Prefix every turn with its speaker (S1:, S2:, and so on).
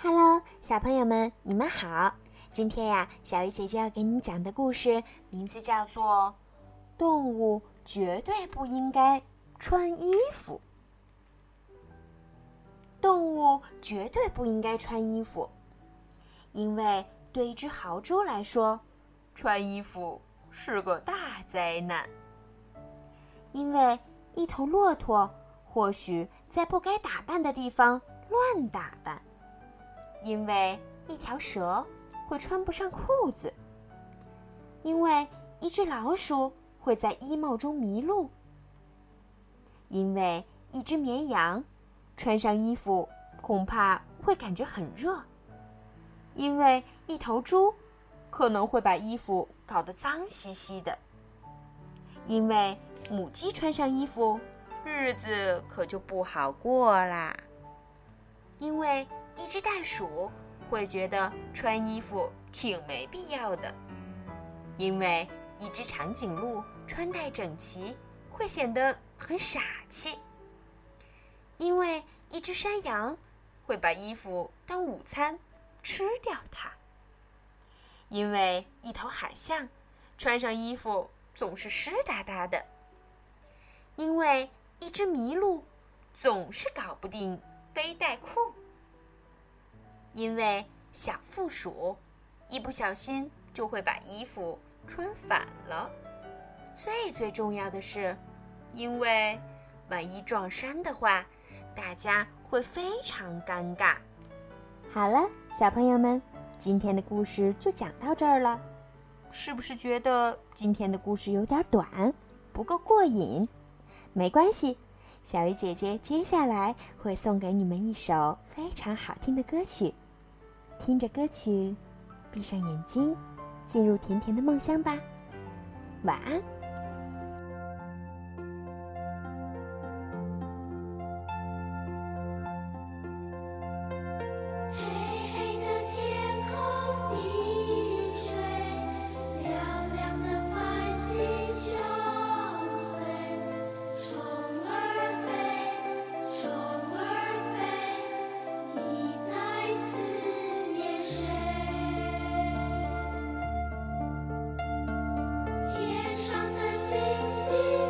S1: Hello，小朋友们，你们好！今天呀，小鱼姐姐要给你讲的故事名字叫做《动物绝对不应该穿衣服》。动物绝对不应该穿衣服，因为对一只豪猪来说，穿衣服是个大灾难。因为一头骆驼或许在不该打扮的地方乱打扮。因为一条蛇会穿不上裤子，因为一只老鼠会在衣帽中迷路，因为一只绵羊穿上衣服恐怕会感觉很热，因为一头猪可能会把衣服搞得脏兮兮的，因为母鸡穿上衣服，日子可就不好过啦，因为。一只袋鼠会觉得穿衣服挺没必要的，因为一只长颈鹿穿戴整齐会显得很傻气；因为一只山羊会把衣服当午餐吃掉它；因为一头海象穿上衣服总是湿哒哒的；因为一只麋鹿总是搞不定背带裤。因为小负鼠一不小心就会把衣服穿反了，最最重要的是，因为万一撞衫的话，大家会非常尴尬。好了，小朋友们，今天的故事就讲到这儿了，是不是觉得今天的故事有点短，不够过瘾？没关系，小鱼姐姐接下来会送给你们一首非常好听的歌曲。听着歌曲，闭上眼睛，进入甜甜的梦乡吧。晚安。Sing, sing.